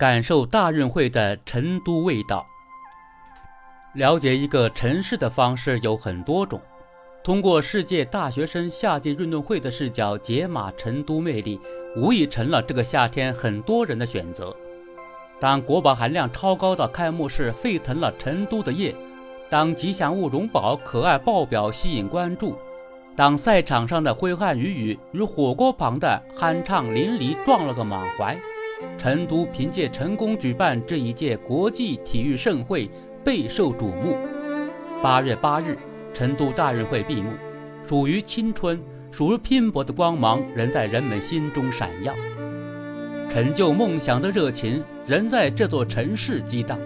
感受大运会的成都味道。了解一个城市的方式有很多种，通过世界大学生夏季运动会的视角解码成都魅力，无疑成了这个夏天很多人的选择。当国宝含量超高的开幕式沸腾了成都的夜，当吉祥物荣宝可爱爆表吸引关注，当赛场上的挥汗雨雨与火锅旁的酣畅淋漓撞了个满怀。成都凭借成功举办这一届国际体育盛会，备受瞩目。八月八日，成都大运会闭幕，属于青春、属于拼搏的光芒仍在人们心中闪耀，成就梦想的热情仍在这座城市激荡。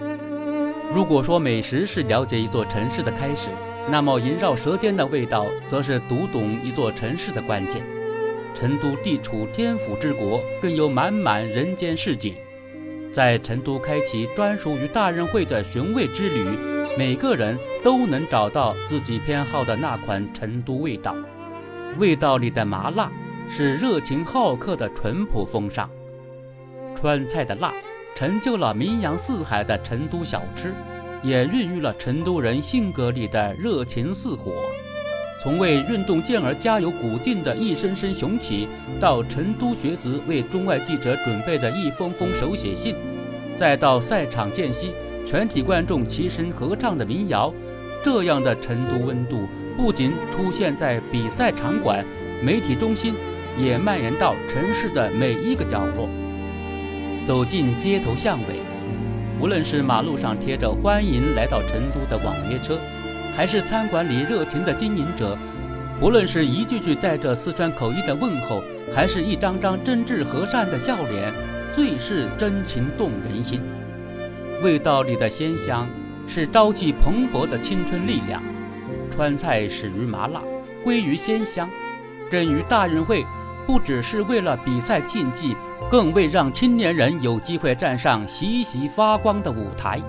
如果说美食是了解一座城市的开始，那么萦绕舌尖的味道，则是读懂一座城市的关键。成都地处天府之国，更有满满人间市井。在成都开启专属于大运会的寻味之旅，每个人都能找到自己偏好的那款成都味道。味道里的麻辣，是热情好客的淳朴风尚。川菜的辣，成就了名扬四海的成都小吃，也孕育了成都人性格里的热情似火。从为运动健儿加油鼓劲的一声声雄起，到成都学子为中外记者准备的一封封手写信，再到赛场间隙全体观众齐声合唱的民谣，这样的成都温度不仅出现在比赛场馆、媒体中心，也蔓延到城市的每一个角落。走进街头巷尾，无论是马路上贴着“欢迎来到成都”的网约车。还是餐馆里热情的经营者，不论是一句句带着四川口音的问候，还是一张张真挚和善的笑脸，最是真情动人心。味道里的鲜香，是朝气蓬勃的青春力量。川菜始于麻辣，归于鲜香，臻于大运会，不只是为了比赛竞技，更为让青年人有机会站上习习发光的舞台。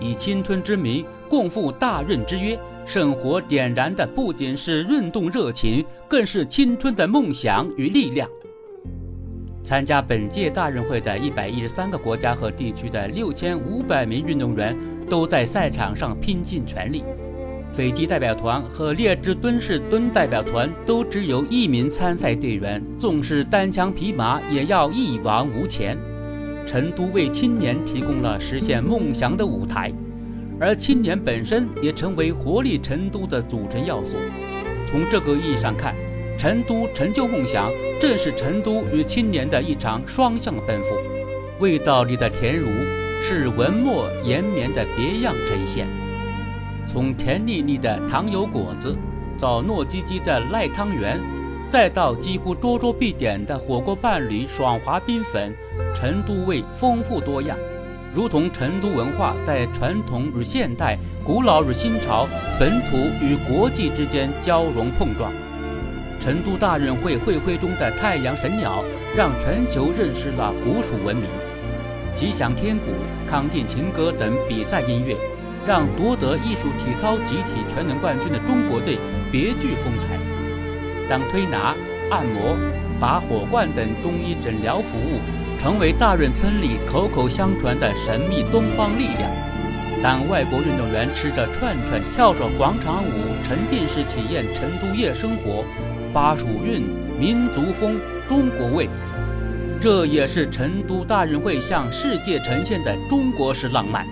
以青春之名，共赴大运之约，圣火点燃的不仅是运动热情，更是青春的梦想与力量。参加本届大运会的一百一十三个国家和地区的六千五百名运动员，都在赛场上拼尽全力。斐济代表团和列支敦士敦代表团都只有一名参赛队员，纵使单枪匹马，也要一往无前。成都为青年提供了实现梦想的舞台，而青年本身也成为活力成都的组成要素。从这个意义上看，成都成就梦想，正是成都与青年的一场双向奔赴。味道里的甜如，是文墨延绵的别样呈现。从甜腻腻的糖油果子，到糯叽叽的赖汤圆。再到几乎桌桌必点的火锅伴侣爽滑冰粉，成都味丰富多样，如同成都文化在传统与现代、古老与新潮、本土与国际之间交融碰撞。成都大运会会徽中的太阳神鸟，让全球认识了古蜀文明。吉祥天鼓、康定情歌等比赛音乐，让夺得艺术体操集体全能冠军的中国队别具风采。当推拿、按摩、拔火罐等中医诊疗服务成为大润村里口口相传的神秘东方力量；当外国运动员吃着串串、跳着广场舞，沉浸式体验成都夜生活，巴蜀韵、民族风、中国味，这也是成都大运会向世界呈现的中国式浪漫。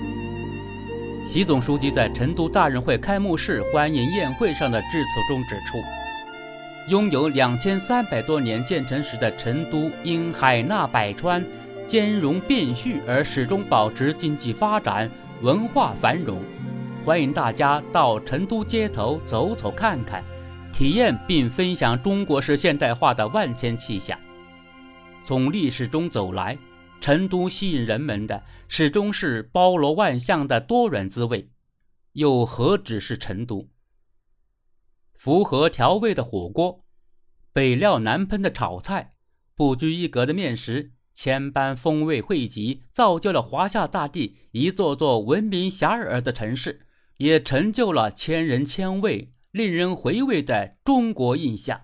习总书记在成都大运会开幕式欢迎宴会上的致辞中指出。拥有两千三百多年建成史的成都，因海纳百川、兼容并蓄而始终保持经济发展、文化繁荣。欢迎大家到成都街头走走看看，体验并分享中国式现代化的万千气象。从历史中走来，成都吸引人们的始终是包罗万象的多元滋味，又何止是成都？符合调味的火锅，北料南烹的炒菜，不拘一格的面食，千般风味汇集，造就了华夏大地一座座闻名遐迩的城市，也成就了千人千味、令人回味的中国印象。